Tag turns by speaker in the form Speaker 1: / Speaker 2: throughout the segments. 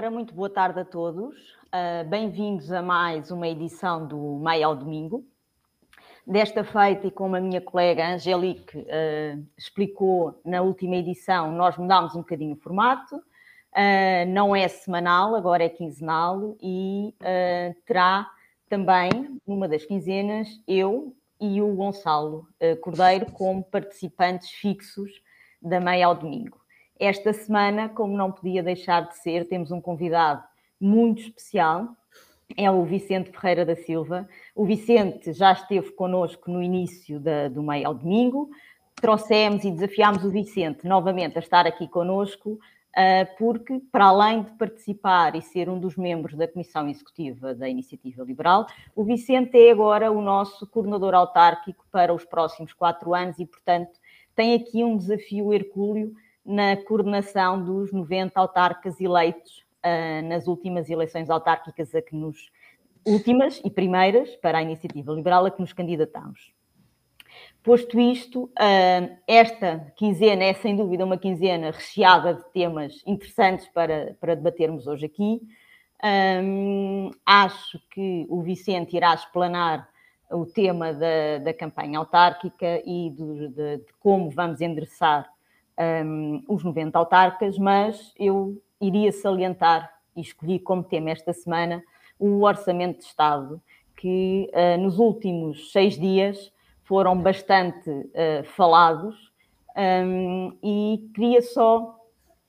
Speaker 1: Ora, muito boa tarde a todos. Uh, Bem-vindos a mais uma edição do Meio ao Domingo. Desta feita, e como a minha colega Angelique uh, explicou na última edição, nós mudámos um bocadinho o formato. Uh, não é semanal, agora é quinzenal e terá também, numa das quinzenas, eu e o Gonçalo Cordeiro como participantes fixos da Meia ao Domingo. Esta semana, como não podia deixar de ser, temos um convidado muito especial, é o Vicente Ferreira da Silva. O Vicente já esteve connosco no início da, do meio ao domingo. Trouxemos e desafiámos o Vicente novamente a estar aqui connosco, uh, porque, para além de participar e ser um dos membros da Comissão Executiva da Iniciativa Liberal, o Vicente é agora o nosso coordenador autárquico para os próximos quatro anos e, portanto, tem aqui um desafio hercúleo na coordenação dos 90 autarcas eleitos uh, nas últimas eleições autárquicas a que nos últimas e primeiras para a iniciativa liberal a que nos candidatamos. Posto isto, uh, esta quinzena é sem dúvida uma quinzena recheada de temas interessantes para, para debatermos hoje aqui. Um, acho que o Vicente irá explanar o tema da, da campanha autárquica e de, de, de como vamos endereçar um, os 90 autarcas, mas eu iria salientar e escolhi como tema esta semana o Orçamento de Estado, que uh, nos últimos seis dias foram bastante uh, falados um, e queria só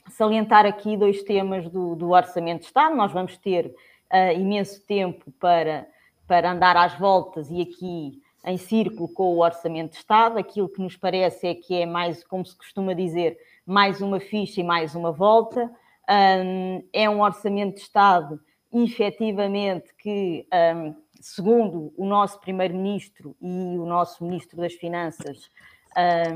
Speaker 1: salientar aqui dois temas do, do Orçamento de Estado. Nós vamos ter uh, imenso tempo para, para andar às voltas e aqui em círculo com o Orçamento de Estado. Aquilo que nos parece é que é mais, como se costuma dizer, mais uma ficha e mais uma volta. Um, é um Orçamento de Estado, efetivamente, que, um, segundo o nosso Primeiro-Ministro e o nosso Ministro das Finanças,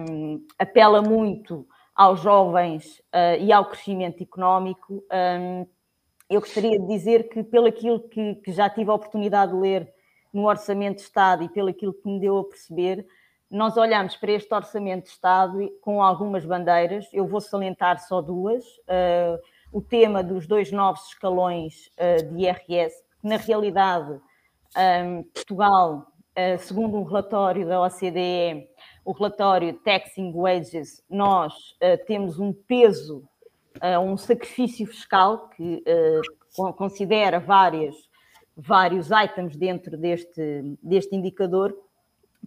Speaker 1: um, apela muito aos jovens uh, e ao crescimento económico. eu gostaria de dizer que, pelo aquilo que, que já tive a oportunidade de ler no Orçamento de Estado e pelo aquilo que me deu a perceber, nós olhamos para este Orçamento de Estado com algumas bandeiras, eu vou salientar só duas. Uh, o tema dos dois novos escalões uh, de IRS, que na realidade um, Portugal, uh, segundo um relatório da OCDE, o relatório Taxing Wages, nós temos um peso, um sacrifício fiscal que considera várias vários itens dentro deste, deste indicador.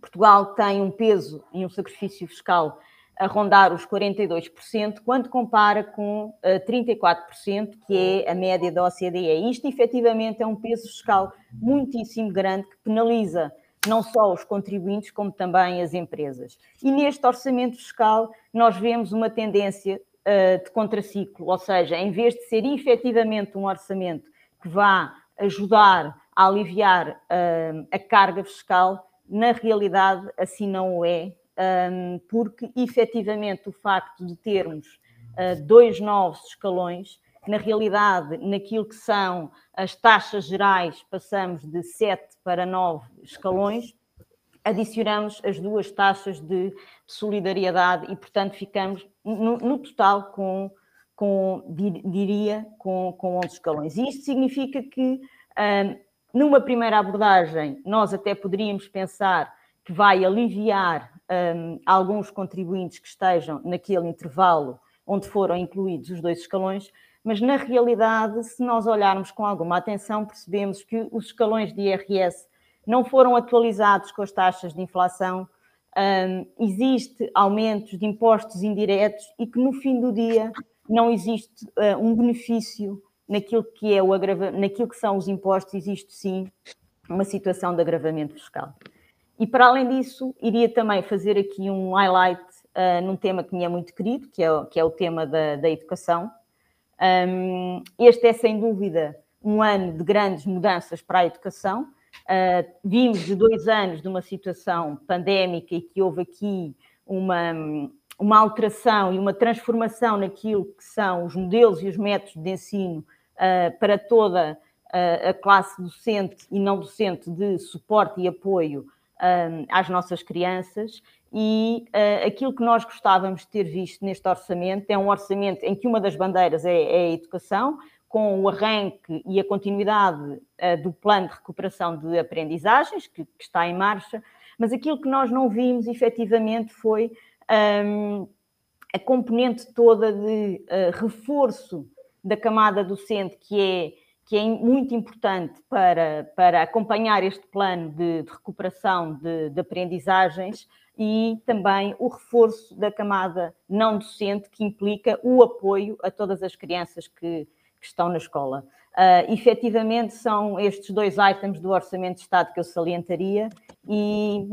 Speaker 1: Portugal tem um peso e um sacrifício fiscal a rondar os 42%, quando compara com uh, eh, 34%, que é a média da OCDE. Isto, efetivamente, é um peso fiscal muitíssimo grande que penaliza não só os contribuintes, como também as empresas. E neste orçamento fiscal, nós vemos uma tendência uh, de contraciclo, ou seja, em vez de ser efetivamente um orçamento que vá ajudar a aliviar uh, a carga fiscal, na realidade assim não é, um, porque efetivamente o facto de termos uh, dois novos escalões, na realidade, naquilo que são as taxas gerais, passamos de sete para nove escalões, adicionamos as duas taxas de solidariedade e, portanto, ficamos no, no total com com, diria, com, com 11 escalões. E isto significa que, numa primeira abordagem, nós até poderíamos pensar que vai aliviar um, alguns contribuintes que estejam naquele intervalo onde foram incluídos os dois escalões, mas na realidade, se nós olharmos com alguma atenção, percebemos que os escalões de IRS não foram atualizados com as taxas de inflação, um, existe aumentos de impostos indiretos e que no fim do dia não existe uh, um benefício naquilo que é o agrava... naquilo que são os impostos, existe sim uma situação de agravamento fiscal. E para além disso, iria também fazer aqui um highlight uh, num tema que me é muito querido, que é, que é o tema da, da educação. Um, este é sem dúvida um ano de grandes mudanças para a educação. Uh, vimos de dois anos de uma situação pandémica e que houve aqui uma, uma alteração e uma transformação naquilo que são os modelos e os métodos de ensino uh, para toda uh, a classe docente e não docente de suporte e apoio uh, às nossas crianças. E aquilo que nós gostávamos de ter visto neste orçamento é um orçamento em que uma das bandeiras é, é a educação, com o arranque e a continuidade uh, do plano de recuperação de aprendizagens, que, que, está em marcha, mas aquilo que nós não vimos efetivamente foi um, a componente toda de uh, reforço da camada docente, que é, que é muito importante para, para acompanhar este plano de, de recuperação de, de aprendizagens e também o reforço da camada não docente, que implica o apoio a todas as crianças que, que estão na escola. Uh, efetivamente, são estes dois itens do Orçamento de Estado que eu salientaria. E,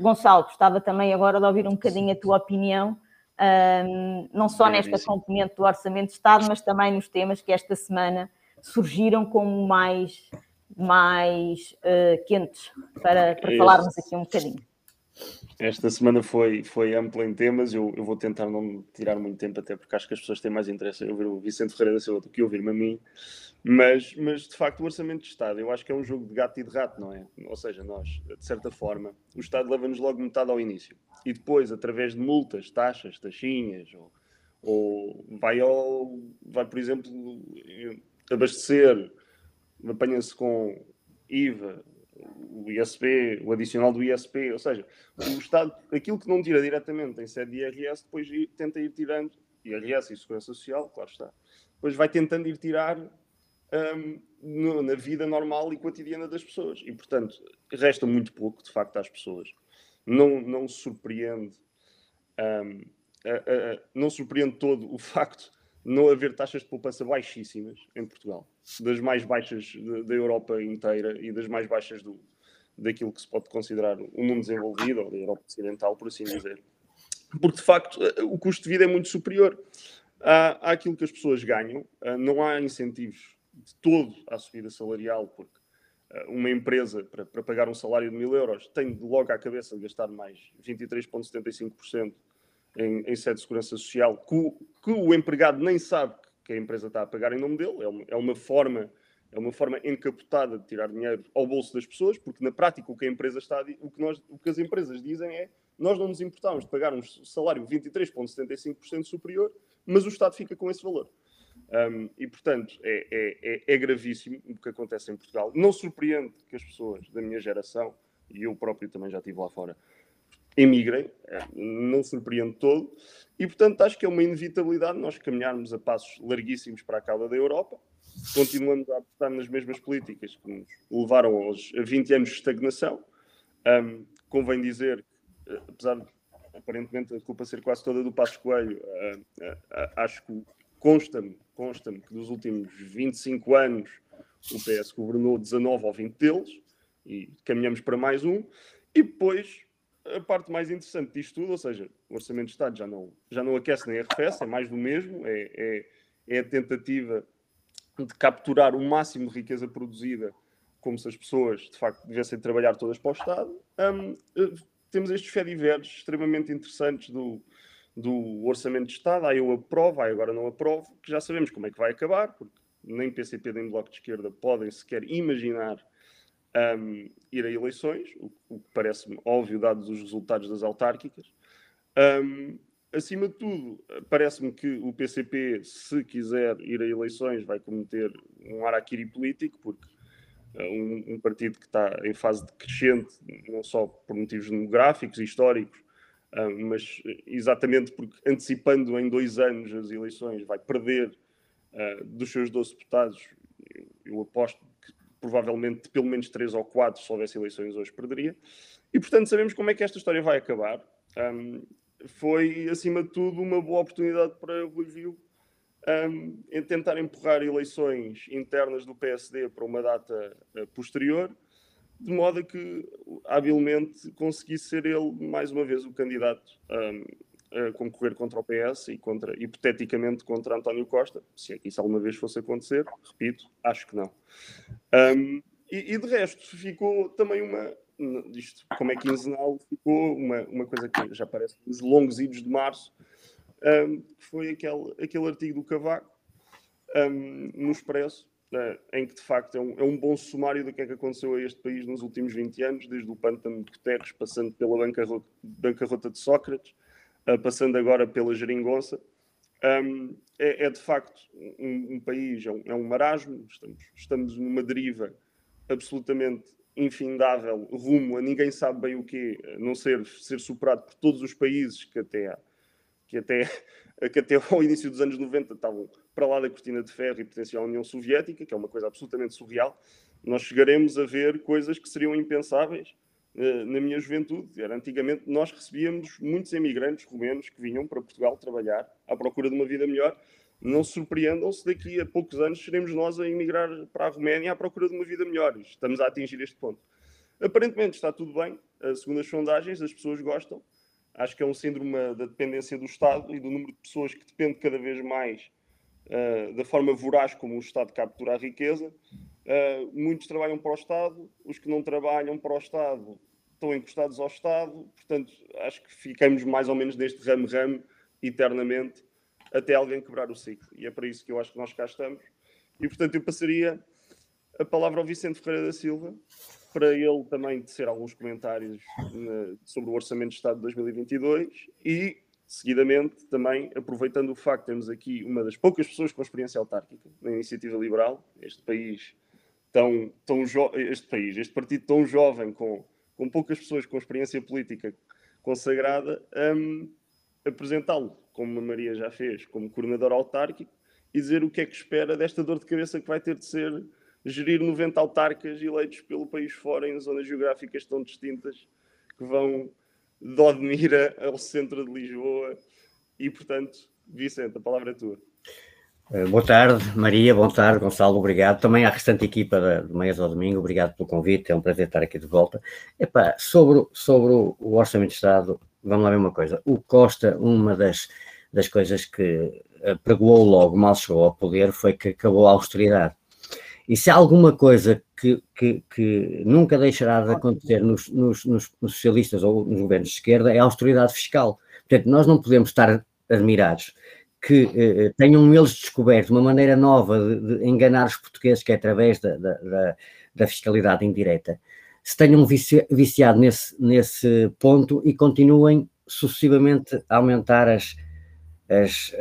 Speaker 1: Gonçalo, gostava também agora de ouvir um bocadinho a tua opinião, uh, não só nesta componente do Orçamento de Estado, mas também nos temas que esta semana surgiram como mais, mais uh, quentes, para, para falarmos aqui um bocadinho.
Speaker 2: Esta semana foi, foi ampla em temas. Eu, eu vou tentar não tirar muito tempo, até porque acho que as pessoas têm mais interesse em ouvir o Vicente Ferreira da Silva do que ouvir-me a mim. Mas, mas, de facto, o Orçamento de Estado, eu acho que é um jogo de gato e de rato, não é? Ou seja, nós, de certa forma, o Estado leva-nos logo metade ao início. E depois, através de multas, taxas, taxinhas, ou, ou vai, ao, vai, por exemplo, abastecer, apanha-se com IVA, o ISP, o adicional do ISP, ou seja, o Estado, aquilo que não tira diretamente em sede de IRS, depois tenta ir tirando, IRS e Segurança Social, claro está, depois vai tentando ir tirar um, no, na vida normal e cotidiana das pessoas. E, portanto, resta muito pouco, de facto, às pessoas. Não, não surpreende, um, a, a, não surpreende todo o facto não haver taxas de poupança baixíssimas em Portugal, das mais baixas da Europa inteira e das mais baixas do, daquilo que se pode considerar o mundo desenvolvido ou da Europa Ocidental, por assim dizer. Porque, de facto, o custo de vida é muito superior à, àquilo que as pessoas ganham. Ah, não há incentivos de todo à subida salarial, porque ah, uma empresa, para, para pagar um salário de mil euros, tem logo à cabeça de gastar mais 23,75% em, em sede de segurança social que o, que o, empregado nem sabe que a empresa está a pagar em nome dele. É uma, é uma forma é uma forma encapotada de tirar dinheiro ao bolso das pessoas, porque na prática o que a empresa está o que, nós, o que as empresas dizem é nós não nos importamos de pagar um salário 23,75% superior, mas o Estado fica com esse valor. Um, e, portanto, é, é, é, é, gravíssimo o que acontece em Portugal. Não surpreende que as pessoas da minha geração, e eu próprio também já estive lá fora, emigrem, é, não surpreende todo, e portanto acho que é uma inevitabilidade nós caminharmos a passos larguíssimos para a cauda da Europa, continuamos a apostar nas mesmas políticas que nos levaram aos, a 20 anos de estagnação. Um, convém dizer que, apesar de aparentemente a culpa ser quase toda do Passo Coelho, uh, uh, uh, acho que consta-me consta que dos últimos 25 anos o PS governou 19 ou 20 deles, e caminhamos para mais um, e depois a parte mais interessante disto tudo, ou seja, o Orçamento de Estado já não, já não aquece nem arrefece, é mais do mesmo, é, é, é a tentativa de capturar o máximo de riqueza produzida, como se as pessoas de facto devessem trabalhar todas para o Estado. Um, eh, temos estes fediveres extremamente interessantes do, do Orçamento de Estado, aí eu aprovo, aí agora não aprovo, que já sabemos como é que vai acabar, porque nem PCP nem Bloco de Esquerda podem sequer imaginar um, ir a eleições, o, o que parece-me óbvio, dados os resultados das autárquicas. Um, acima de tudo, parece-me que o PCP, se quiser ir a eleições, vai cometer um araquiri político, porque uh, um, um, partido que está em fase decrescente, não só por motivos demográficos e históricos, uh, mas exatamente porque antecipando em dois anos as eleições, vai perder uh, dos seus 12 deputados. Eu, aposto provavelmente pelo menos três ou quatro, se houvesse eleições hoje, perderia. E, portanto, sabemos como é que esta história vai acabar. Um, foi, acima de tudo, uma boa oportunidade para o Rui Viu um, em tentar empurrar eleições internas do PSD para uma data uh, posterior, de modo a que, habilmente, conseguisse ser ele, mais uma vez, o candidato um, a concorrer contra o PS e, contra, hipoteticamente, contra António Costa, se é que isso alguma vez fosse acontecer, repito, acho que não. Um, e, e, de resto, ficou também uma. Isto, como é quinzenal, ficou uma, uma coisa que já parece os longos idos de março, um, que foi aquele, aquele artigo do Cavaco um, no Expresso, em que de facto é um, é um, bom sumário do que é que aconteceu a este país nos últimos 20 anos, desde o pântano de Guterres, passando pela bancarrota, de Sócrates, uh, passando agora pela geringonça, um, é, é, de facto um, um país, é um, é marasmo, estamos, estamos numa deriva absolutamente infindável rumo a ninguém sabe bem o quê, a não ser ser superado por todos os países que até, que até, que até ao início dos anos 90 estavam para lá da cortina de ferro e pertenciam à União Soviética, que é uma coisa absolutamente surreal. Nós chegaremos a ver coisas que seriam impensáveis uh, na minha juventude. Era, antigamente nós recebíamos muitos emigrantes romenos que vinham para Portugal trabalhar à procura de uma vida melhor não se surpreendam se daqui a poucos anos seremos nós a emigrar para a Roménia à procura de uma vida melhor. Estamos a atingir este ponto. Aparentemente está tudo bem, segundo as sondagens, as pessoas gostam. Acho que é um síndrome da dependência do Estado e do número de pessoas que depende cada vez mais uh, da forma voraz como o Estado captura a riqueza. Uh, muitos trabalham para o Estado, os que não trabalham para o Estado estão encostados ao Estado, portanto, acho que ficamos mais ou menos neste ramo-ramo eternamente até alguém quebrar o ciclo. E é para isso que eu acho que nós cá estamos. E, portanto, eu passaria a palavra ao Vicente Ferreira da Silva, para ele também tecer alguns comentários na, sobre o Orçamento de Estado de 2022 e, seguidamente, também aproveitando o facto de termos aqui uma das poucas pessoas com experiência autárquica na Iniciativa Liberal, este país tão, tão este país, este partido tão jovem, com, com poucas pessoas com experiência política consagrada, um, apresentá-lo como a Maria já fez, como coordenador autárquico, e dizer o que é que espera desta dor de cabeça que vai ter de ser gerir 90 autarcas eleitos pelo país fora em zonas geográficas tão distintas que vão de Odmira ao centro de Lisboa. E, portanto, Vicente, a palavra é tua.
Speaker 3: Eh, boa tarde, Maria. Boa tarde, Gonçalo. Obrigado. Também à restante equipa do Meias ao Domingo. Obrigado pelo convite. É um prazer estar aqui de volta. Epá, sobre, sobre o Orçamento de Estado, vamos lá ver uma coisa. O Costa, uma das das coisas que eh, pregoou logo, mal chegou ao poder, foi que acabou a austeridade. E se há alguma coisa que, que, que nunca deixará de acontecer nos, nos, nos, socialistas ou nos governos de esquerda é a austeridade fiscal. Portanto, nós não podemos estar admirados que eh, eh tenham eles descoberto uma maneira nova de, de, enganar os portugueses, que é através da, da, da fiscalidade indireta, se tenham viciado nesse, nesse ponto e continuem sucessivamente a aumentar as, as,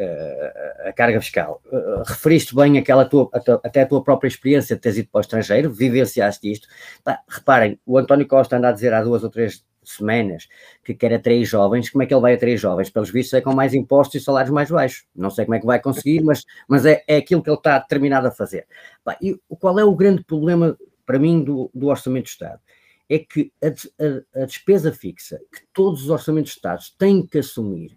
Speaker 3: a, a, carga fiscal. Uh, referiste bem aquela tua, até a tua própria experiência de teres ido para o estrangeiro, vivenciaste isto. Reparem, o António Costa anda a dizer há duas ou três semanas que quer atrair jovens, como é que ele vai atrair jovens? Pelos vistos é com mais impostos e salários mais baixos. Não sei como é que vai conseguir, mas, mas é, é aquilo que ele está determinado a fazer. Pá, e qual é o grande problema para mim do, do Orçamento do Estado? É que a, a, a despesa fixa que todos os orçamentos de Estados têm que assumir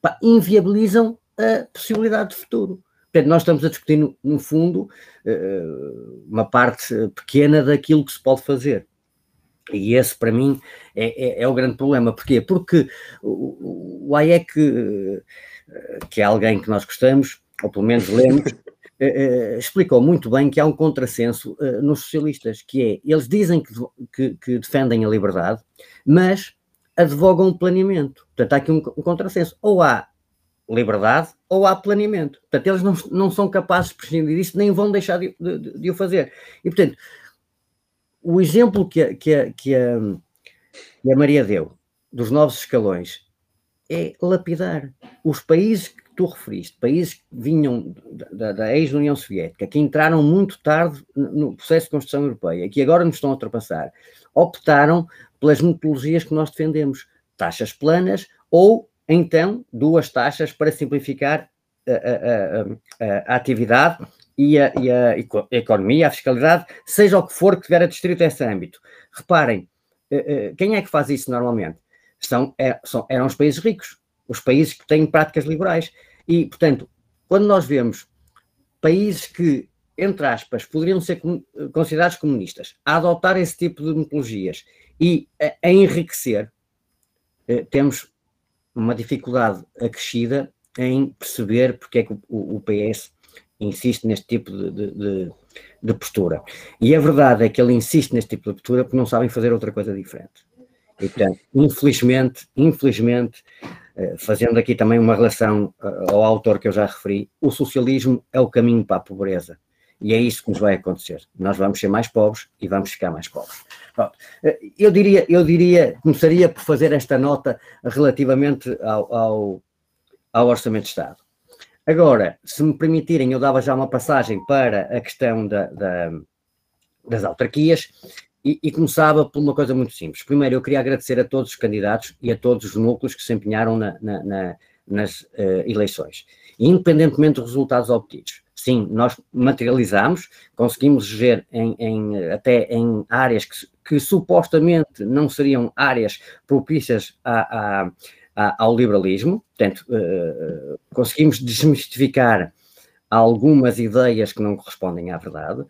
Speaker 3: pá, inviabilizam a possibilidade de futuro. Portanto, nós estamos a discutir, no, no fundo, uh, uma parte pequena daquilo que se pode fazer. E esse, para mim, é, é, é o grande problema. Porquê? Porque o, o AIEC, que é alguém que nós gostamos, ou pelo menos lemos, Uh, explicou muito bem que há um contrassenso uh, nos socialistas, que é, eles dizem que, que, que, defendem a liberdade, mas advogam o planeamento. Portanto, há aqui um, um contrassenso. Ou há liberdade ou há planeamento. Portanto, eles não, não são capazes de prescindir disso, nem vão deixar de, de, de o fazer. E, portanto, o exemplo que a, que a, que a, que a Maria deu dos novos escalões é lapidar. Os países que tu referiste, países que vinham da, da ex-União Soviética, que entraram muito tarde no processo de construção europeia, que agora nos estão a ultrapassar, optaram pelas metodologias que nós defendemos, taxas planas ou então duas taxas para simplificar a, a, a, a atividade e, e a, economia, a fiscalidade, seja o que for que tiver distrito esse âmbito. Reparem, eh, eh, quem é que faz isso normalmente? São, é, são, eram os países ricos, os países que têm práticas liberais. E, portanto, quando nós vemos países que, entre aspas, poderiam ser considerados comunistas, a adotar esse tipo de metodologias e a, a enriquecer, eh, temos uma dificuldade acrescida em perceber porque é que o, o PS insiste neste tipo de, de, de, postura. E a verdade é que ele insiste neste tipo de postura porque não sabem fazer outra coisa diferente. E, portanto, infelizmente, infelizmente, eh, fazendo aqui também uma relação eh, ao autor que eu já referi, o socialismo é o caminho para a pobreza. E é isso que nos vai acontecer. Nós vamos ser mais pobres e vamos ficar mais pobres. Pronto. Eh, eu diria, eu diria, começaria por fazer esta nota relativamente ao, ao, ao Orçamento de Estado. Agora, se me permitirem, eu dava já uma passagem para a questão da, da, das autarquias e, e, começava por uma coisa muito simples. Primeiro, eu queria agradecer a todos os candidatos e a todos os núcleos que se empenharam na, na, na, nas uh, eleições, independentemente dos resultados obtidos. Sim, nós materializamos, conseguimos ver em, em, até em áreas que, que, supostamente não seriam áreas propícias a, a, a, ao liberalismo, portanto, uh, conseguimos desmistificar algumas ideias que não correspondem à verdade.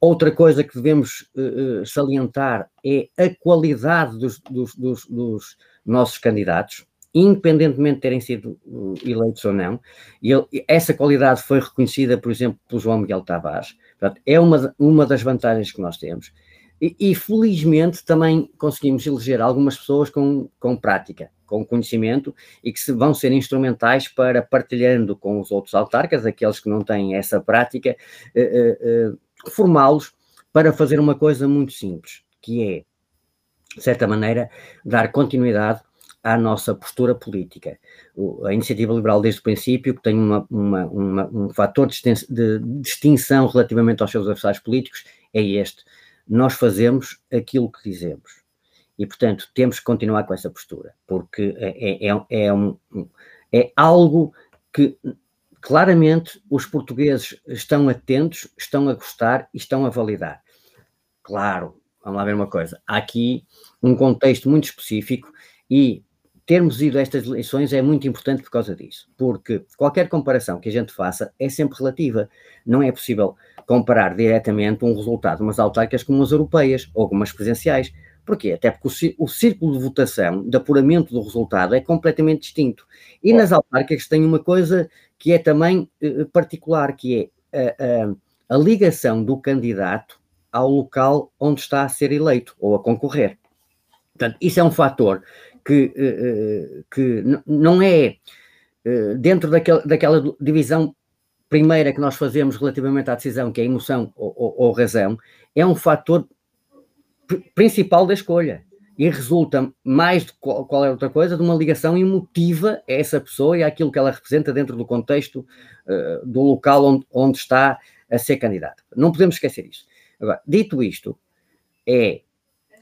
Speaker 3: Outra coisa que devemos uh, salientar é a qualidade dos, dos, dos, dos, nossos candidatos, independentemente de terem sido uh, eleitos ou não. E ele, essa qualidade foi reconhecida, por exemplo, pelo João Miguel Tavares. Portanto, é uma, uma das vantagens que nós temos. E, e, felizmente também conseguimos eleger algumas pessoas com, com prática com conhecimento e que vão ser instrumentais para, partilhando com os outros autarcas, aqueles que não têm essa prática, eh, eh, eh, formá-los para fazer uma coisa muito simples, que é, de certa maneira, dar continuidade à nossa postura política. a iniciativa liberal, desde o princípio, que tem uma, uma, uma, um fator de distinção relativamente aos seus adversários políticos, é este. Nós fazemos aquilo que dizemos. E, portanto, temos que continuar com essa postura, porque é, é, é, é um, é algo que claramente os portugueses estão atentos, estão a gostar e estão a validar. Claro, vamos lá ver uma coisa. Há aqui um contexto muito específico e termos ido a estas eleições é muito importante por causa disso, porque qualquer comparação que a gente faça é sempre relativa. Não é possível comparar diretamente um resultado de umas autárquicas com umas europeias ou com umas presidenciais Porquê? Até porque o, círculo de votação, de apuramento do resultado, é completamente distinto. E nas autárquicas tem uma coisa que é também uh, particular, que é a, a, a ligação do candidato ao local onde está a ser eleito ou a concorrer. Portanto, isso é um fator que, uh, que não é dentro daquela, daquela divisão primeira que nós fazemos relativamente à decisão, que é emoção ou, ou, ou razão, é um fator principal da escolha e resulta mais de qual, qual, é outra coisa de uma ligação emotiva a essa pessoa e àquilo que ela representa dentro do contexto uh, do local onde, onde, está a ser candidata. Não podemos esquecer isso. Agora, dito isto, é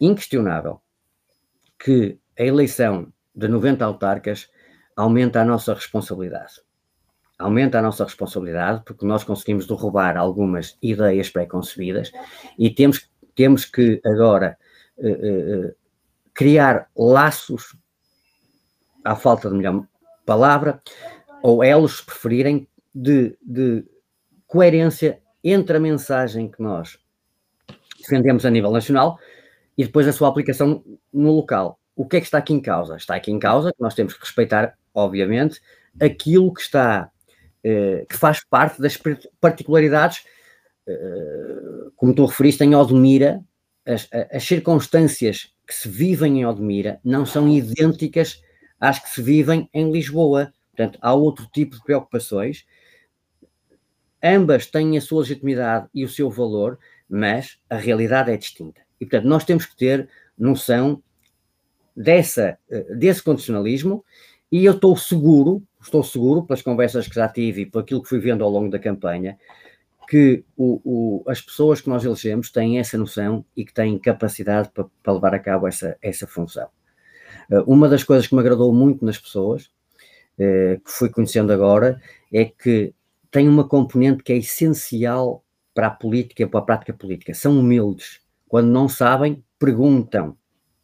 Speaker 3: inquestionável que a eleição de 90 autarcas aumenta a nossa responsabilidade. Aumenta a nossa responsabilidade porque nós conseguimos derrubar algumas ideias pré-concebidas e temos temos que agora uh, uh, criar laços, à falta de melhor palavra, ou elos, se preferirem, de, de coerência entre a mensagem que nós defendemos a nível nacional e depois a sua aplicação no local. O que é que está aqui em causa? Está aqui em causa que nós temos que respeitar, obviamente, aquilo que está, eh, que faz parte das particularidades eh, como tu referiste, em Odmira, as, as, circunstâncias que se vivem em Odmira não são idênticas às que se vivem em Lisboa. Portanto, há outro tipo de preocupações. Ambas têm a sua legitimidade e o seu valor, mas a realidade é distinta. E, portanto, nós temos que ter noção dessa, eh, desse condicionalismo e eu estou seguro, estou seguro, pelas conversas que já tive e por aquilo que fui vendo ao longo da campanha, que o, o, as pessoas que nós elegemos têm essa noção e que têm capacidade para, para levar a cabo essa, essa função. Uh, uma das coisas que me agradou muito nas pessoas, uh, que fui conhecendo agora, é que tem uma componente que é essencial para a política, para a prática política. São humildes. Quando não sabem, perguntam,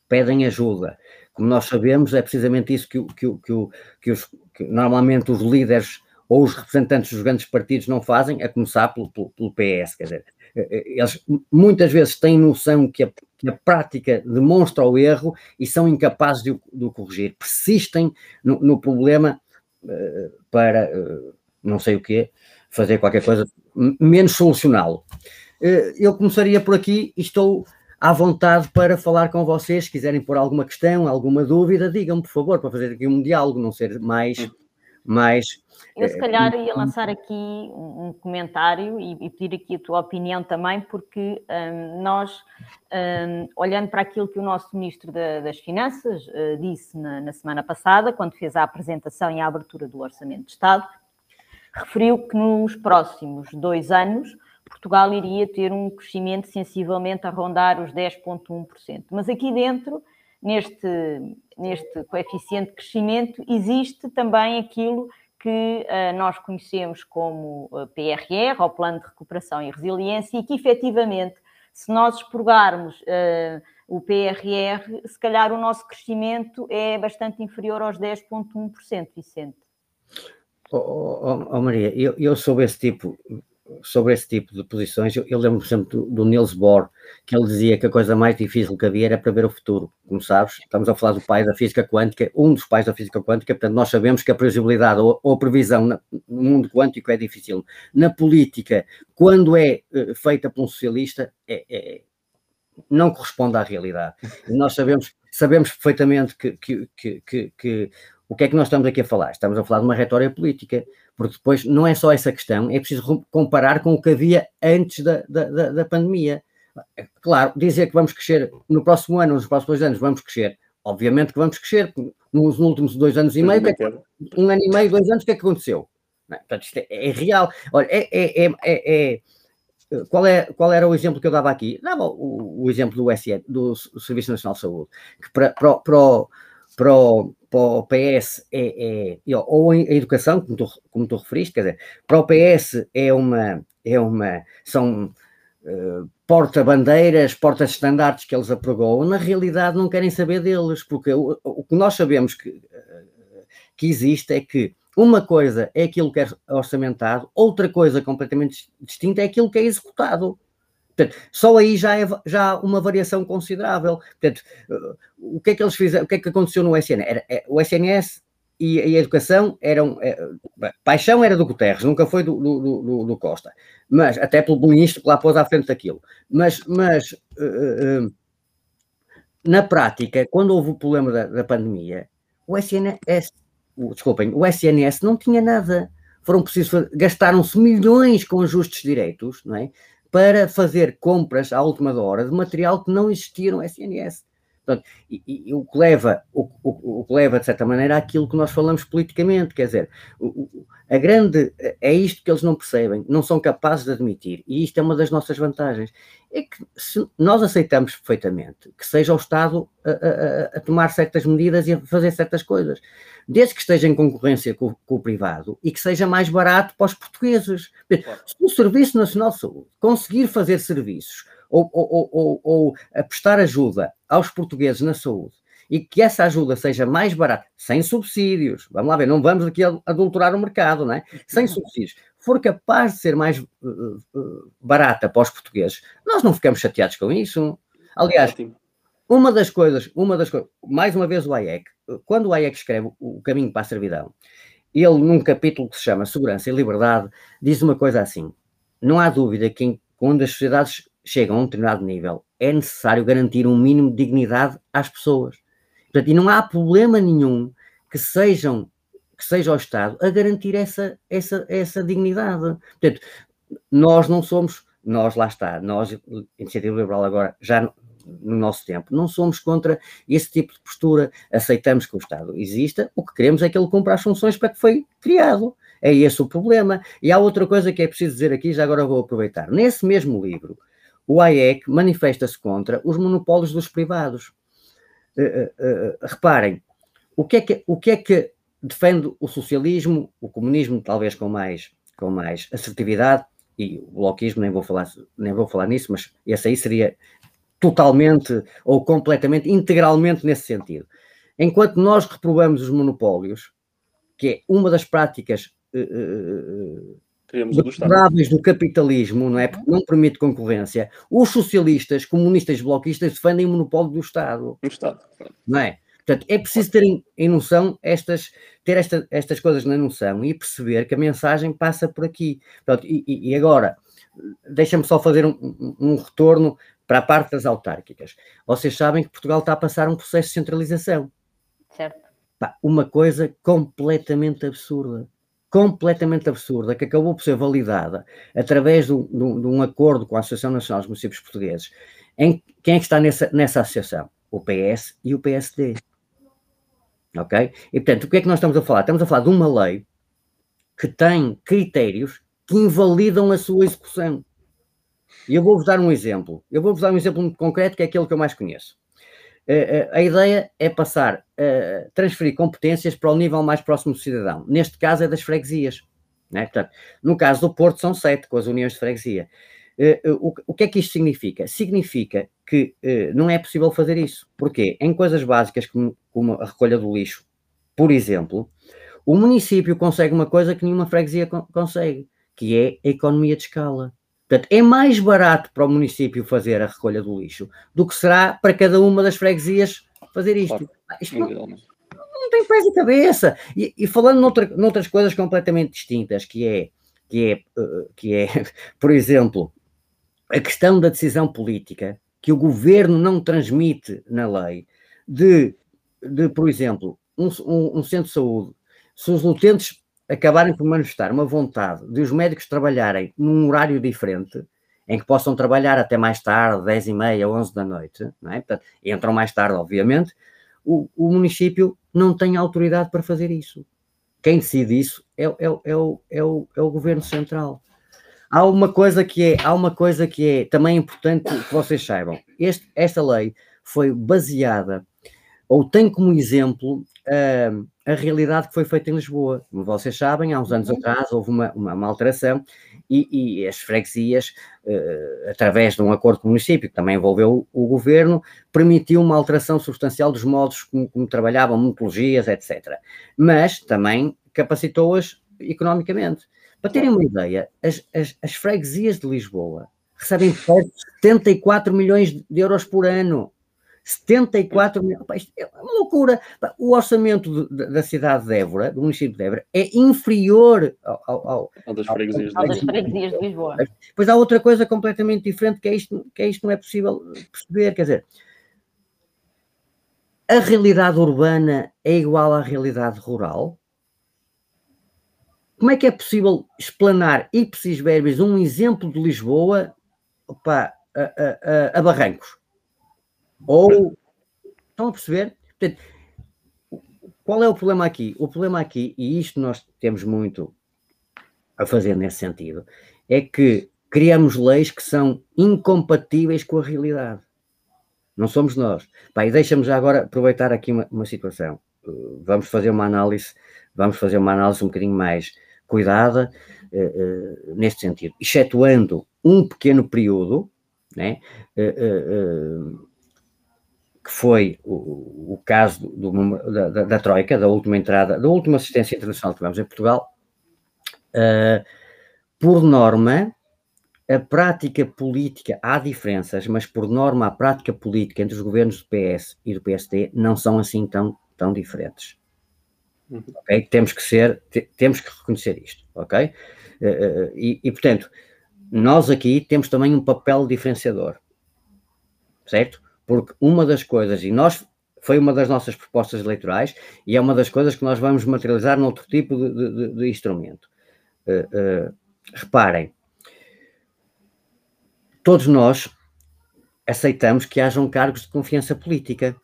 Speaker 3: pedem ajuda. Como nós sabemos, é precisamente isso que, que, que, que, os, que normalmente os líderes ou os representantes dos grandes partidos não fazem, a começar pelo, pelo, pelo PS. Quer dizer, eh, eh, eles muitas vezes têm noção que a, que a prática demonstra o erro e são incapazes de, de o corrigir. Persistem no, no problema uh, para, uh, não sei o quê, fazer qualquer coisa, menos solucioná-lo. Uh, eu começaria por aqui e estou à vontade para falar com vocês. Se quiserem pôr alguma questão, alguma dúvida, digam-me, por favor, para fazer aqui um diálogo, não ser mais mais.
Speaker 1: Eu, se eh, calhar, ia lançar aqui um comentário e, e pedir aqui a tua opinião também, porque um, nós, um, olhando para aquilo que o nosso Ministro da, das Finanças uh, disse na, na, semana passada, quando fez a apresentação e a abertura do Orçamento de Estado, referiu que nos próximos dois anos Portugal iria ter um crescimento sensivelmente a rondar os 10,1%. Mas aqui dentro, neste, neste coeficiente de crescimento, existe também aquilo que uh, nós conhecemos como uh, PRR, ou Plano de Recuperação e Resiliência, e que efetivamente, se nós expurgarmos uh, o PRR, se calhar o nosso crescimento é bastante inferior aos 10,1%, Vicente.
Speaker 3: Oh, oh, oh, Maria, eu, eu sou esse tipo, sobre esse tipo de posições, eu, eu lembro sempre do, do, Niels Bohr, que ele dizia que a coisa mais difícil que havia era prever o futuro. Como sabes, estamos a falar do pai da física quântica, um dos pais da física quântica, portanto, nós sabemos que a previsibilidade ou, ou a previsão no mundo quântico é difícil. Na política, quando é uh, feita por um socialista, é, é, não corresponde à realidade. E nós sabemos, sabemos perfeitamente que, que, que, que o que é que nós estamos aqui a falar? Estamos a falar de uma retórica política, porque depois não é só essa questão, é preciso comparar com o que havia antes da, da, da pandemia. Claro, dizer que vamos crescer no próximo ano, nos próximos dois anos, vamos crescer. Obviamente que vamos crescer. Nos últimos dois anos e meio, é um ano e meio, dois anos, o que é que aconteceu? Não, portanto, isto é, é, real. Olha, é, é, é, é qual, é, qual era o exemplo que eu dava aqui? Dava o, o exemplo do SN, do Serviço Nacional de Saúde, que para, para, para, para o, para o PS é, é, ou a educação, como tu, como tu referiste, quer dizer, para o PS é uma, é uma são uh, porta-bandeiras, porta-estandartes que eles apregou, na realidade não querem saber deles, porque o, o que nós sabemos que, uh, que existe é que uma coisa é aquilo que é orçamentado, outra coisa completamente distinta é aquilo que é executado. Portanto, só aí já é já uma variação considerável. Portanto, o que é que eles fizeram, o que é que aconteceu no SNS? Era, é, o SNS e, e, a educação eram. É, paixão era do Guterres, nunca foi do, do, do, do, Costa. Mas, até pelo ministro que lá pôs à frente daquilo. Mas, mas uh, uh, na prática, quando houve o problema da, da pandemia, o SNS, o, desculpem, o SNS não tinha nada. Foram precisos, gastaram-se milhões com ajustes direitos, não é? Para fazer compras à última hora de material que não existia no SNS. Portanto, e, e, o, que leva, o, o, o, que leva, de certa maneira, àquilo que nós falamos politicamente, quer dizer, o, a grande, é isto que eles não percebem, não são capazes de admitir, e isto é uma das nossas vantagens, é que nós aceitamos perfeitamente que seja o Estado a, a, a tomar certas medidas e a fazer certas coisas, desde que esteja em concorrência com, com, o privado e que seja mais barato para os portugueses. Se o Serviço Nacional de Saúde conseguir fazer serviços ou, ou, ou, ou a prestar ajuda aos portugueses na saúde e que essa ajuda seja mais barata, sem subsídios, vamos lá ver, não vamos aqui adulterar o mercado, não é? Sem subsídios, for capaz de ser mais uh, uh, barata para os portugueses, nós não ficamos chateados com isso. Aliás, uma das coisas, uma das coisas, mais uma vez o Hayek, quando o Hayek escreve O Caminho para a Servidão, ele, num capítulo que se chama Segurança e Liberdade, diz uma coisa assim: não há dúvida que quando as sociedades chegam a um determinado nível, é necessário garantir um mínimo de dignidade às pessoas. Portanto, e não há problema nenhum que sejam que seja o Estado a garantir essa, essa, essa dignidade. Portanto, nós não somos, nós lá está, nós, Iniciativa Liberal agora, já no nosso tempo, não somos contra esse tipo de postura, aceitamos que o Estado exista, o que queremos é que ele cumpra as funções para que foi criado. É esse o problema. E há outra coisa que é preciso dizer aqui, já agora vou aproveitar. Nesse mesmo livro, o AEC manifesta-se contra os monopólios dos privados. Uh, uh, uh, reparem, o que, é que, o que é que defende o socialismo, o comunismo talvez com mais, com mais assertividade, e o bloquismo, nem vou falar, nem vou falar nisso, mas esse aí seria totalmente ou completamente, integralmente nesse sentido. Enquanto nós reprovamos os monopólios, que é uma das práticas uh, Queríamos do capitalismo, não é? Porque não permite concorrência. Os socialistas, comunistas, bloquistas defendem o monopólio do Estado.
Speaker 2: Do Estado.
Speaker 3: Não é? Portanto, é preciso ter em, em noção estas, ter esta, estas coisas na noção e perceber que a mensagem passa por aqui. Portanto, e, e agora, deixa-me só fazer um, um, um, retorno para a parte das autárquicas. Vocês sabem que Portugal está a passar um processo de centralização.
Speaker 1: Certo.
Speaker 3: Pá, uma coisa completamente absurda completamente absurda, que acabou por ser validada através de um, de um acordo com a Associação Nacional dos Municípios Portugueses. Em, quem é que está nessa, nessa associação? O PS e o PSD. Ok? E, portanto, o que é que nós estamos a falar? Estamos a falar de uma lei que tem critérios que invalidam a sua execução. E eu vou-vos dar um exemplo. Eu vou-vos dar um exemplo muito concreto, que é aquele que eu mais conheço. Uh, uh, a ideia é passar, uh, transferir competências para o nível mais próximo do cidadão. Neste caso é das freguesias. Né? Portanto, no caso do Porto são sete, com as uniões de freguesia. O, o, que é que isto significa? Significa que não é possível fazer isso. Porquê? Em coisas básicas como, como a recolha do lixo, por exemplo, o município consegue uma coisa que nenhuma freguesia consegue, que é a economia de escala. Portanto, é mais barato para o município fazer a recolha do lixo do que será para cada uma das freguesias fazer isto. Claro, isto não, não, tem pés e cabeça. E, e falando noutra, noutras coisas completamente distintas, que é, que é, eh, que é, por exemplo, a questão da decisão política que o governo não transmite na lei de, de por exemplo, um, um, um centro de saúde, se os utentes acabarem por manifestar uma vontade de os médicos trabalharem num horário diferente, em que possam trabalhar até mais tarde, 10 e meia, 11 da noite, não é? Portanto, entram mais tarde, obviamente, o, o, município não tem autoridade para fazer isso. Quem decide isso é, é, é, o, é, o, é o governo central. Há uma coisa que é, há uma coisa que é também importante que vocês saibam. Este, esta lei foi baseada ou tem como exemplo uh, a realidade que foi feita em Lisboa. Como vocês sabem, há uns anos uhum. atrás houve uma, uma, uma alteração e, e, as freguesias, uh, através de um acordo com o município, que também envolveu o, o governo, permitiu uma alteração substancial dos modos como, como trabalhavam, metodologias, etc. Mas também capacitou-as economicamente. Para terem uma ideia, as, as, as freguesias de Lisboa recebem perto de 74 milhões de euros por ano 74 milhões. Isto é uma loucura. O orçamento de, da cidade de Évora, do município de Évora, é inferior ao, ao,
Speaker 2: ao das freguesias,
Speaker 1: ao, das freguesias de Lisboa.
Speaker 3: Pois há outra coisa completamente diferente que é isto, que é isto não é possível perceber. Quer dizer, a realidade urbana é igual à realidade rural? Como é que é possível explanar ipsis verbis um exemplo de Lisboa opa, a, a, a Barrancos? Ou estão a perceber? Portanto, qual é o problema aqui? O problema aqui, e isto nós temos muito a fazer nesse sentido, é que criamos leis que são incompatíveis com a realidade. Não somos nós. Pá, e deixa-me já agora aproveitar aqui uma, uma situação. Uh, vamos fazer uma análise, vamos fazer uma análise um bocadinho mais cuidada uh, uh, neste sentido, excetuando um pequeno período, né? Uh, que foi o, o caso do, da, da, da, Troika, da última entrada, da última assistência internacional que tivemos em Portugal, uh, por norma, a prática política, há diferenças, mas por norma a prática política entre os governos do PS e do PSD não são assim tão, tão diferentes. Uhum. Ok? Temos que ser, temos que reconhecer isto, ok? Uh, e, e, portanto, nós aqui temos também um papel diferenciador, certo? Porque uma das coisas, e nós foi uma das nossas propostas eleitorais e é uma das coisas que nós vamos materializar noutro tipo de, de, de instrumento. Uh, uh, reparem, todos nós aceitamos que hajam cargos de confiança política,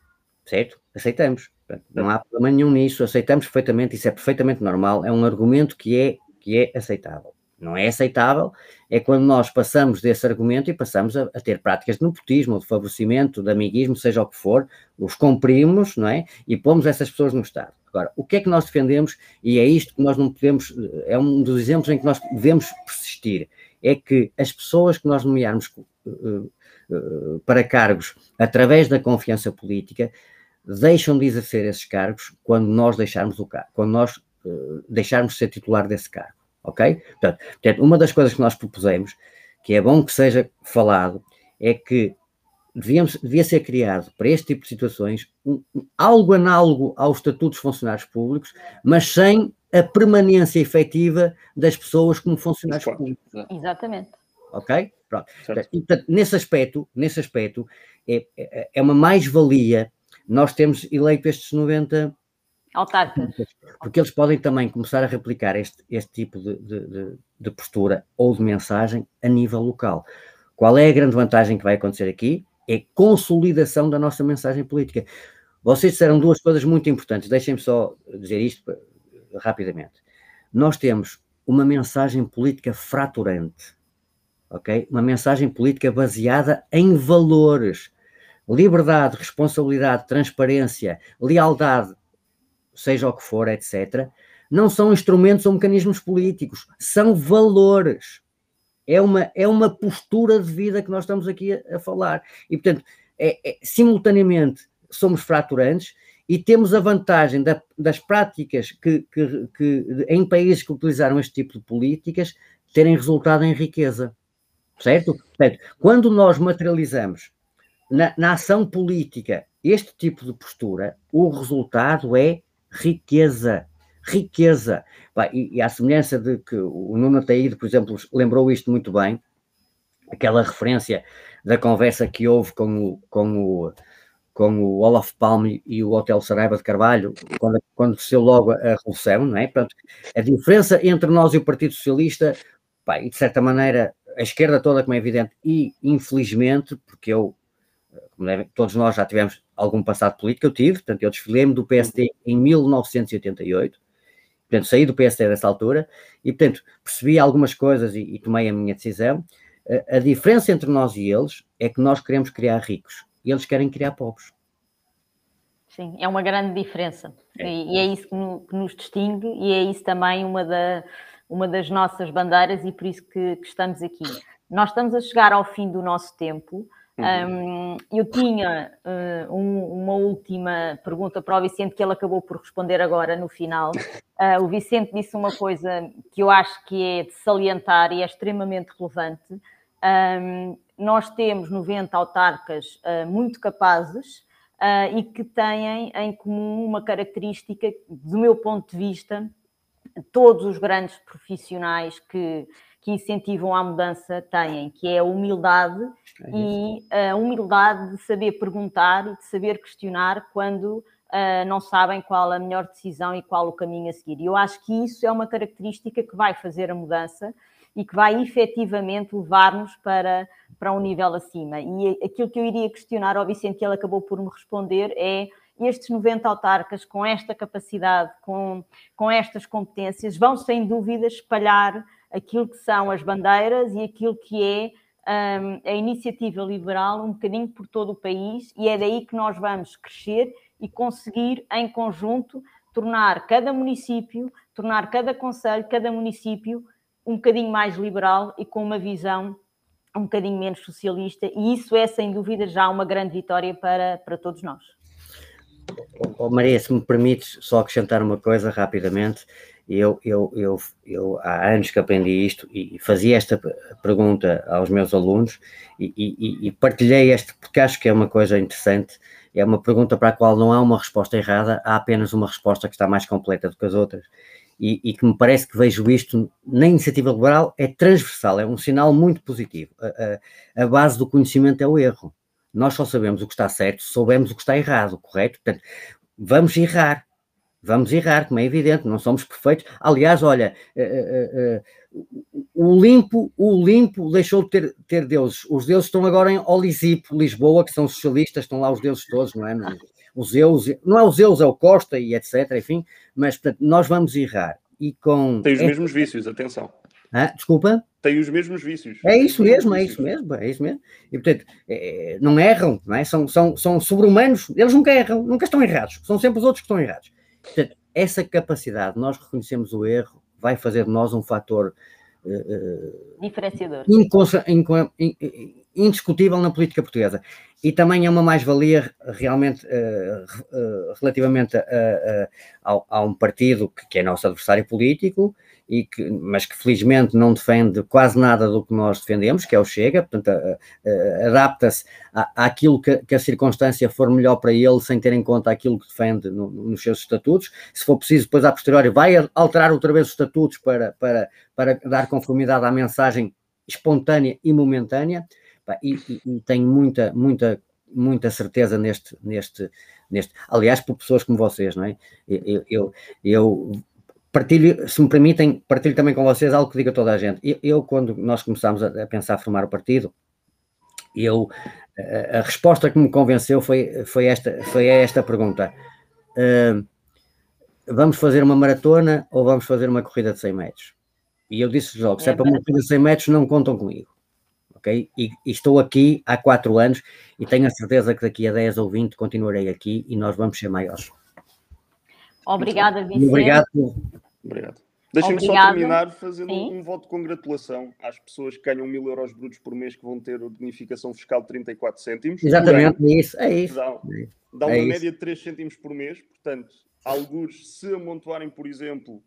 Speaker 3: certo? Aceitamos. Não há problema nenhum nisso, aceitamos perfeitamente, isso é perfeitamente normal, é um argumento que é, que é aceitável não é aceitável, é quando nós passamos desse argumento e passamos a, a, ter práticas de nepotismo, de favorecimento, de amiguismo, seja o que for, os cumprimos, não é? E pomos essas pessoas no Estado. Agora, o que é que nós defendemos, e é isto que nós não podemos, é um dos exemplos em que nós devemos persistir, é que as pessoas que nós nomearmos uh, uh, para cargos através da confiança política deixam de exercer esses cargos quando nós deixarmos o cargo, quando nós uh, deixarmos de ser titular desse cargo ok? Portanto, portanto, uma das coisas que nós propusemos, que é bom que seja falado, é que devíamos, devia ser criado para este tipo de situações um, algo análogo aos estatutos funcionários públicos, mas sem a permanência efetiva das pessoas como funcionários públicos.
Speaker 1: Exatamente.
Speaker 3: Ok? Pronto. E, portanto, nesse aspecto, nesse aspecto é, é, é uma mais-valia nós temos eleito estes 90
Speaker 1: autarcas.
Speaker 3: Porque eles podem também começar a replicar este, este tipo de, de, de, postura ou de mensagem a nível local. Qual é a grande vantagem que vai acontecer aqui? É consolidação da nossa mensagem política. Vocês disseram duas coisas muito importantes, deixem-me só dizer isto rapidamente. Nós temos uma mensagem política fraturante, ok? Uma mensagem política baseada em valores, liberdade, responsabilidade, transparência, lealdade, seja o que for, etc. Não são instrumentos ou mecanismos políticos, são valores. É uma, é uma postura de vida que nós estamos aqui a, a falar. E, portanto, é, é, simultaneamente somos fraturantes e temos a vantagem da, das práticas que, que, que, em países que utilizaram este tipo de políticas terem resultado em riqueza. Certo? Portanto, quando nós materializamos na, na ação política este tipo de postura, o resultado é riqueza. Riqueza. E, e à semelhança de que o Nuno Taíde, por exemplo, lembrou isto muito bem, aquela referência da conversa que houve com o, com o, com o Olaf Palme e o Hotel Saraiva de Carvalho, quando, desceu logo a Revolução, não é? Portanto, a diferença entre nós e o Partido Socialista, pá, e de certa maneira, a esquerda toda, como é evidente, e infelizmente, porque eu, todos nós já tivemos algum passado político, eu tive, portanto, eu desfilei-me do PSD em 1988, portanto, saí do PSD dessa altura, e, portanto, percebi algumas coisas e, e tomei a minha decisão. A, a diferença entre nós e eles é que nós queremos criar ricos e eles querem criar pobres.
Speaker 1: Sim, é uma grande diferença. É. E, e, é isso que, no, que, nos distingue e é isso também uma, da, uma das nossas bandeiras e por isso que, que estamos aqui. Nós estamos a chegar ao fim do nosso tempo. Uhum. Um, eu tinha uh, um, uma última pergunta para o Vicente que ele acabou por responder agora no final. Uh, o Vicente disse uma coisa que eu acho que é de salientar e é extremamente relevante. Um, nós temos 90 autarcas uh, muito capazes uh, e que têm em comum uma característica, do meu ponto de vista, todos os grandes profissionais que, que incentivam a mudança têm, que é a humildade é e a humildade de saber perguntar e de saber questionar quando uh, não sabem qual a melhor decisão e qual o caminho a seguir. E eu acho que isso é uma característica que vai fazer a mudança e que vai efetivamente levar-nos para, para um nível acima. E aquilo que eu iria questionar ao Vicente, que ele acabou por me responder, é estes 90 autarcas com esta capacidade, com, com estas competências, vão sem dúvida espalhar aquilo que são as bandeiras e aquilo que é um, a iniciativa liberal um bocadinho por todo o país, e é daí que nós vamos crescer e conseguir, em conjunto, tornar cada município, tornar cada conselho, cada município um bocadinho mais liberal e com uma visão um bocadinho menos socialista, e isso é sem dúvida já uma grande vitória para, para todos nós.
Speaker 3: Oh, Maria, se me permites só acrescentar uma coisa rapidamente, eu, eu, eu, eu há anos que aprendi isto e fazia esta pergunta aos meus alunos e, e, e partilhei este, porque acho que é uma coisa interessante, é uma pergunta para a qual não há uma resposta errada, há apenas uma resposta que está mais completa do que as outras e, e, que me parece que vejo isto na iniciativa liberal é transversal, é um sinal muito positivo. A, a, a, base do conhecimento é o erro. Nós só sabemos o que está certo se soubermos o que está errado, correto? Portanto, vamos errar. Vamos errar, como é evidente, não somos perfeitos. Aliás, olha, uh, uh, uh, o limpo, o limpo deixou de ter, ter deuses. Os deuses estão agora em Olisipo, Lisboa, que são socialistas, estão lá os deuses todos, não é? Não, o Zeus, não é o Zeus, é o Costa e etc, enfim, mas portanto, nós vamos errar. E com
Speaker 2: Tem os mesmos vícios, atenção.
Speaker 3: Ah, desculpa?
Speaker 2: Tem os mesmos vícios.
Speaker 3: É isso mesmo, é isso mesmo, é isso mesmo. E portanto, é, não erram, não é? São, são, são sobre-humanos, eles nunca erram, nunca estão errados, são sempre os outros que estão errados. Portanto, essa capacidade, nós reconhecemos o erro, vai fazer de nós um fator
Speaker 1: uh, diferenciador
Speaker 3: indiscutível na política portuguesa. E também é uma mais-valia realmente uh, uh, relativamente a, a, a, a, um partido que, que, é nosso adversário político, e que, mas que felizmente não defende quase nada do que nós defendemos, que é o Chega, portanto adapta-se àquilo que, que, a circunstância for melhor para ele, sem ter em conta aquilo que defende no, nos seus estatutos. Se for preciso, depois a posteriori vai alterar outra vez os estatutos para, para, para dar conformidade à mensagem espontânea e momentânea e, e, e, tenho muita, muita, muita certeza neste, neste, neste. Aliás, por pessoas como vocês, não é? Eu, eu, eu partilho, se me permitem, partilho também com vocês algo que diga toda a gente. Eu, eu quando nós começámos a, a, pensar formar o partido, eu a, a, resposta que me convenceu foi, foi, esta, foi esta pergunta. Uh, vamos fazer uma maratona ou vamos fazer uma corrida de 100 metros? E eu disse logo, se é, é para uma corrida de 100 metros, não contam comigo. Ok? E, e, estou aqui há 4 anos e tenho a certeza que daqui a 10 ou 20 continuarei aqui e nós vamos ser maiores.
Speaker 1: Obrigada, Vicente.
Speaker 3: Obrigado.
Speaker 2: Obrigado. Deixem-me só terminar fazendo Sim. um voto de congratulação às pessoas que ganham mil euros brutos por mês que vão ter a bonificação fiscal de 34 cêntimos.
Speaker 3: Exatamente, é isso, é isso.
Speaker 2: Dá, dá é uma isso. média de 3 cêntimos por mês, portanto, alguns, se amontoarem, por exemplo,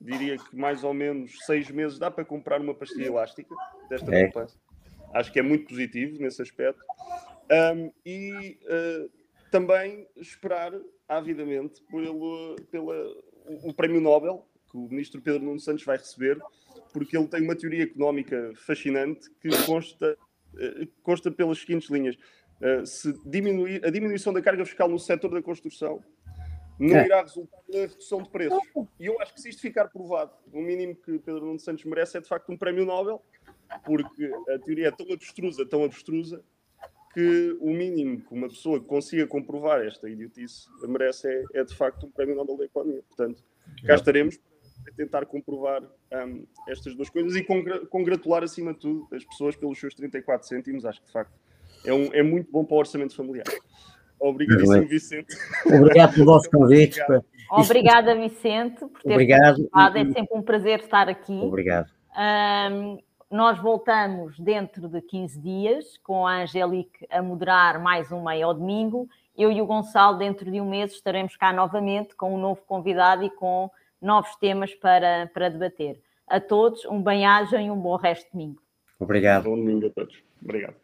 Speaker 2: diria que mais ou menos 6 meses dá para comprar uma pastilha elástica desta é. poupança. Acho que é muito positivo nesse aspecto. Um, e uh, também esperar avidamente pelo, pela, o prémio Nobel que o ministro Pedro Nuno Santos vai receber, porque ele tem uma teoria económica fascinante que consta, eh, consta pelas seguintes linhas. Eh, se diminuir, a diminuição da carga fiscal no setor da construção não é. irá resultar na redução de preços. E eu acho que se isto ficar provado, o mínimo que Pedro Nuno Santos merece é de facto um prémio Nobel, porque a teoria é tão abstrusa, tão abstrusa, que o mínimo que uma pessoa consiga comprovar esta idiotice merece é, é de facto um prémio Nobel da Economia. Portanto, cá estaremos a tentar comprovar um, estas duas coisas e congra congratular, acima de tudo, as pessoas pelos seus 34 cêntimos. Acho que, de facto, é, um, é muito bom para o orçamento familiar. Obrigadíssimo, Vicente.
Speaker 3: Obrigado pelo vosso convite.
Speaker 1: Obrigada, Vicente, por ter
Speaker 3: Obrigado.
Speaker 1: participado. É sempre um prazer estar aqui.
Speaker 3: Obrigado.
Speaker 1: Um, nós voltamos dentro de 15 dias com a Angélique a moderar mais um meio ao domingo. Eu e o Gonçalo, dentro de um mês, estaremos cá novamente com um novo convidado e com novos temas para, para debater. A todos, um bem-aja e um bom resto de domingo.
Speaker 3: Obrigado.
Speaker 2: Bom domingo a todos. Obrigado.